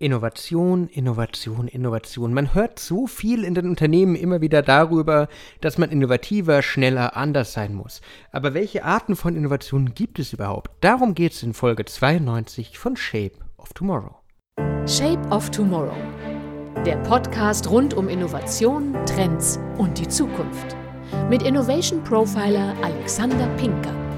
Innovation, Innovation, Innovation. Man hört so viel in den Unternehmen immer wieder darüber, dass man innovativer, schneller, anders sein muss. Aber welche Arten von Innovationen gibt es überhaupt? Darum geht es in Folge 92 von Shape of Tomorrow. Shape of Tomorrow. Der Podcast rund um Innovation, Trends und die Zukunft. Mit Innovation Profiler Alexander Pinker.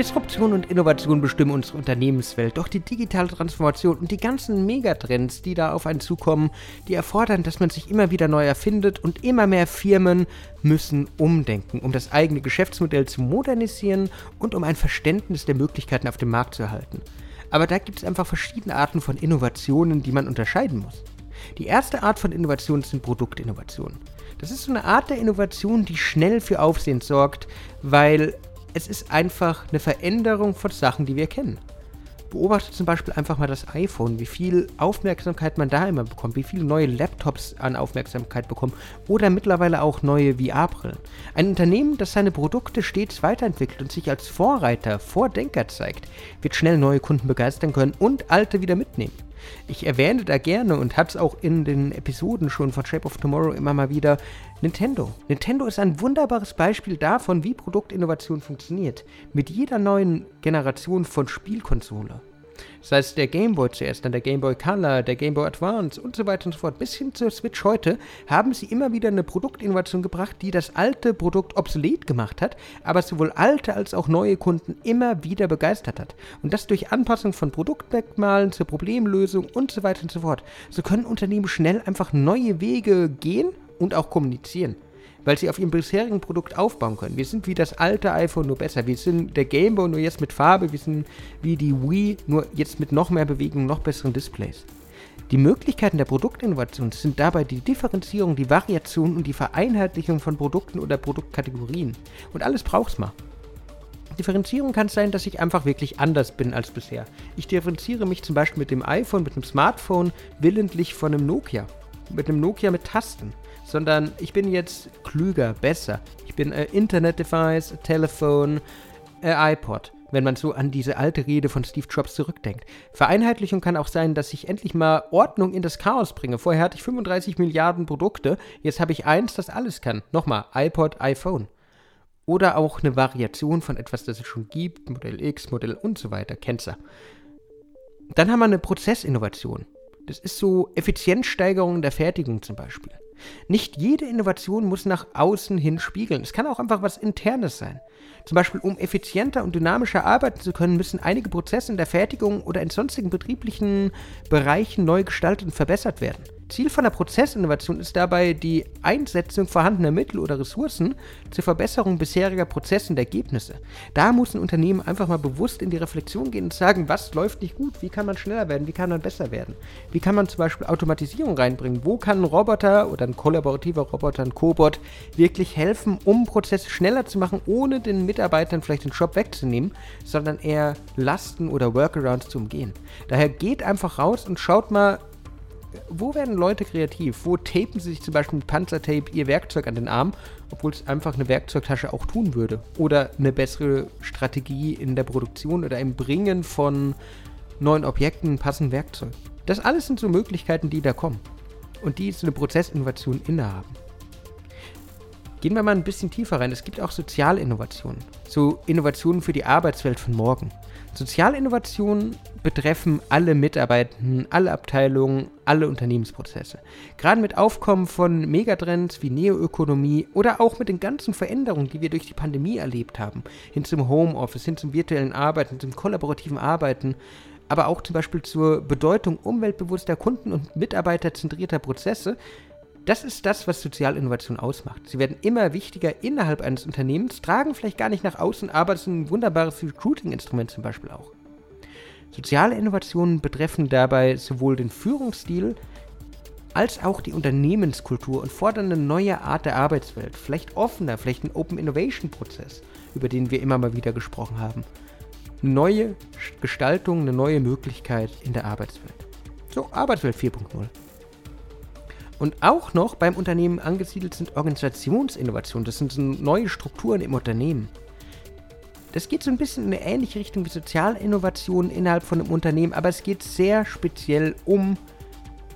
Disruption und Innovation bestimmen unsere Unternehmenswelt, doch die digitale Transformation und die ganzen Megatrends, die da auf einen zukommen, die erfordern, dass man sich immer wieder neu erfindet und immer mehr Firmen müssen umdenken, um das eigene Geschäftsmodell zu modernisieren und um ein Verständnis der Möglichkeiten auf dem Markt zu erhalten. Aber da gibt es einfach verschiedene Arten von Innovationen, die man unterscheiden muss. Die erste Art von Innovation sind Produktinnovationen. Das ist so eine Art der Innovation, die schnell für Aufsehen sorgt, weil es ist einfach eine Veränderung von Sachen, die wir kennen. Beobachte zum Beispiel einfach mal das iPhone, wie viel Aufmerksamkeit man da immer bekommt, wie viele neue Laptops an Aufmerksamkeit bekommen oder mittlerweile auch neue VR-Brillen. Ein Unternehmen, das seine Produkte stets weiterentwickelt und sich als Vorreiter, Vordenker zeigt, wird schnell neue Kunden begeistern können und alte wieder mitnehmen. Ich erwähne da gerne und habe es auch in den Episoden schon von Shape of Tomorrow immer mal wieder Nintendo. Nintendo ist ein wunderbares Beispiel davon, wie Produktinnovation funktioniert. Mit jeder neuen Generation von Spielkonsole das heißt, der Game Boy zuerst, dann der Game Boy Color, der Game Boy Advance und so weiter und so fort, bis hin zur Switch heute, haben sie immer wieder eine Produktinnovation gebracht, die das alte Produkt obsolet gemacht hat, aber sowohl alte als auch neue Kunden immer wieder begeistert hat. Und das durch Anpassung von Produktmerkmalen zur Problemlösung und so weiter und so fort. So können Unternehmen schnell einfach neue Wege gehen und auch kommunizieren weil sie auf ihrem bisherigen Produkt aufbauen können. Wir sind wie das alte iPhone, nur besser. Wir sind der Game Boy, nur jetzt mit Farbe. Wir sind wie die Wii, nur jetzt mit noch mehr Bewegung, noch besseren Displays. Die Möglichkeiten der Produktinnovation sind dabei die Differenzierung, die Variation und die Vereinheitlichung von Produkten oder Produktkategorien. Und alles braucht's mal. Differenzierung kann sein, dass ich einfach wirklich anders bin als bisher. Ich differenziere mich zum Beispiel mit dem iPhone, mit dem Smartphone willentlich von einem Nokia. Mit einem Nokia mit Tasten sondern ich bin jetzt klüger, besser. Ich bin äh, Internet-Device, Telefon, äh, iPod wenn man so an diese alte Rede von Steve Jobs zurückdenkt. Vereinheitlichung kann auch sein, dass ich endlich mal Ordnung in das Chaos bringe. Vorher hatte ich 35 Milliarden Produkte, jetzt habe ich eins, das alles kann. Nochmal, iPod, iPhone. Oder auch eine Variation von etwas, das es schon gibt, Modell X, Modell und so weiter, Kennzer. Dann haben wir eine Prozessinnovation. Das ist so Effizienzsteigerung der Fertigung zum Beispiel. Nicht jede Innovation muss nach außen hin spiegeln. Es kann auch einfach was Internes sein. Zum Beispiel, um effizienter und dynamischer arbeiten zu können, müssen einige Prozesse in der Fertigung oder in sonstigen betrieblichen Bereichen neu gestaltet und verbessert werden. Ziel von der Prozessinnovation ist dabei die Einsetzung vorhandener Mittel oder Ressourcen zur Verbesserung bisheriger Prozesse und Ergebnisse. Da muss ein Unternehmen einfach mal bewusst in die Reflexion gehen und sagen, was läuft nicht gut, wie kann man schneller werden, wie kann man besser werden, wie kann man zum Beispiel Automatisierung reinbringen, wo kann ein Roboter oder ein kollaborativer Roboter, ein Cobot wirklich helfen, um Prozesse schneller zu machen, ohne den Mitarbeitern vielleicht den Job wegzunehmen, sondern eher Lasten oder Workarounds zu umgehen. Daher geht einfach raus und schaut mal, wo werden Leute kreativ? Wo tapen sie sich zum Beispiel mit Panzertape ihr Werkzeug an den Arm, obwohl es einfach eine Werkzeugtasche auch tun würde? Oder eine bessere Strategie in der Produktion oder im Bringen von neuen Objekten, passenden Werkzeug. Das alles sind so Möglichkeiten, die da kommen. Und die so eine Prozessinnovation innehaben. Gehen wir mal ein bisschen tiefer rein. Es gibt auch Sozialinnovationen. So Innovationen für die Arbeitswelt von morgen. Sozialinnovationen betreffen alle Mitarbeitenden, alle Abteilungen, alle Unternehmensprozesse. Gerade mit Aufkommen von Megatrends wie Neoökonomie oder auch mit den ganzen Veränderungen, die wir durch die Pandemie erlebt haben, hin zum Homeoffice, hin zum virtuellen Arbeiten, zum kollaborativen Arbeiten, aber auch zum Beispiel zur Bedeutung umweltbewusster Kunden- und mitarbeiterzentrierter Prozesse, das ist das, was Sozialinnovation ausmacht. Sie werden immer wichtiger innerhalb eines Unternehmens, tragen vielleicht gar nicht nach außen, aber es ist ein wunderbares Recruiting-Instrument zum Beispiel auch. Soziale Innovationen betreffen dabei sowohl den Führungsstil als auch die Unternehmenskultur und fordern eine neue Art der Arbeitswelt, vielleicht offener, vielleicht ein Open Innovation Prozess, über den wir immer mal wieder gesprochen haben. Eine neue Gestaltung, eine neue Möglichkeit in der Arbeitswelt. So, Arbeitswelt 4.0. Und auch noch beim Unternehmen angesiedelt sind Organisationsinnovationen. Das sind so neue Strukturen im Unternehmen. das geht so ein bisschen in eine ähnliche Richtung wie Sozialinnovationen innerhalb von einem Unternehmen, aber es geht sehr speziell um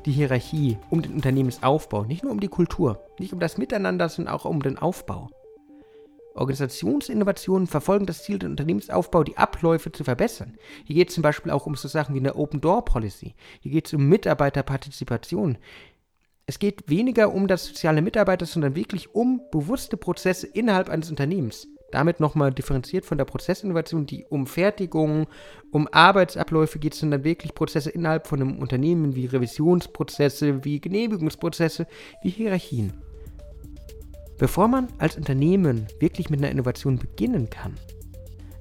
die Hierarchie, um den Unternehmensaufbau, nicht nur um die Kultur, nicht um das Miteinander, sondern auch um den Aufbau. Organisationsinnovationen verfolgen das Ziel, den Unternehmensaufbau, die Abläufe zu verbessern. Hier geht es zum Beispiel auch um so Sachen wie eine Open Door Policy. Hier geht es um Mitarbeiterpartizipation. Es geht weniger um das soziale Mitarbeiter, sondern wirklich um bewusste Prozesse innerhalb eines Unternehmens. Damit nochmal differenziert von der Prozessinnovation, die um Fertigung, um Arbeitsabläufe geht, sondern wirklich Prozesse innerhalb von einem Unternehmen wie Revisionsprozesse, wie Genehmigungsprozesse, wie Hierarchien. Bevor man als Unternehmen wirklich mit einer Innovation beginnen kann,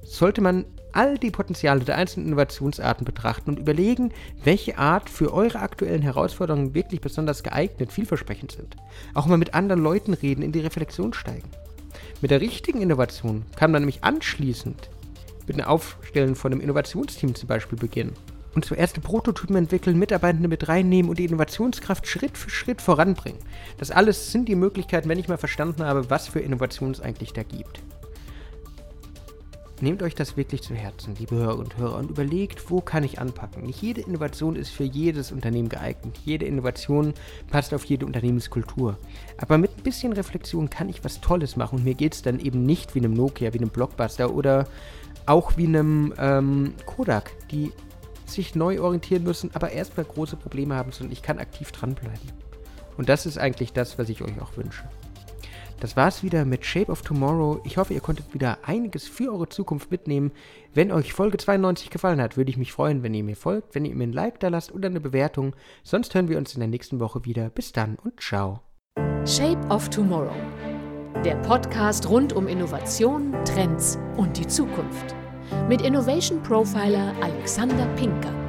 sollte man all die Potenziale der einzelnen Innovationsarten betrachten und überlegen, welche Art für eure aktuellen Herausforderungen wirklich besonders geeignet, vielversprechend sind. Auch mal mit anderen Leuten reden, in die Reflexion steigen. Mit der richtigen Innovation kann man nämlich anschließend mit dem Aufstellen von einem Innovationsteam zum Beispiel beginnen. Und zuerst Prototypen entwickeln, Mitarbeitende mit reinnehmen und die Innovationskraft Schritt für Schritt voranbringen. Das alles sind die Möglichkeiten, wenn ich mal verstanden habe, was für Innovationen es eigentlich da gibt. Nehmt euch das wirklich zu Herzen, liebe Hörer und Hörer, und überlegt, wo kann ich anpacken. Nicht jede Innovation ist für jedes Unternehmen geeignet. Jede Innovation passt auf jede Unternehmenskultur. Aber mit ein bisschen Reflexion kann ich was Tolles machen und mir geht es dann eben nicht wie einem Nokia, wie einem Blockbuster oder auch wie einem ähm, Kodak, die sich neu orientieren müssen, aber erstmal große Probleme haben, sondern ich kann aktiv dranbleiben. Und das ist eigentlich das, was ich euch auch wünsche. Das war's wieder mit Shape of Tomorrow. Ich hoffe, ihr konntet wieder einiges für eure Zukunft mitnehmen. Wenn euch Folge 92 gefallen hat, würde ich mich freuen, wenn ihr mir folgt, wenn ihr mir ein Like da lasst oder eine Bewertung. Sonst hören wir uns in der nächsten Woche wieder. Bis dann und ciao. Shape of Tomorrow. Der Podcast rund um Innovation, Trends und die Zukunft. Mit Innovation Profiler Alexander Pinker.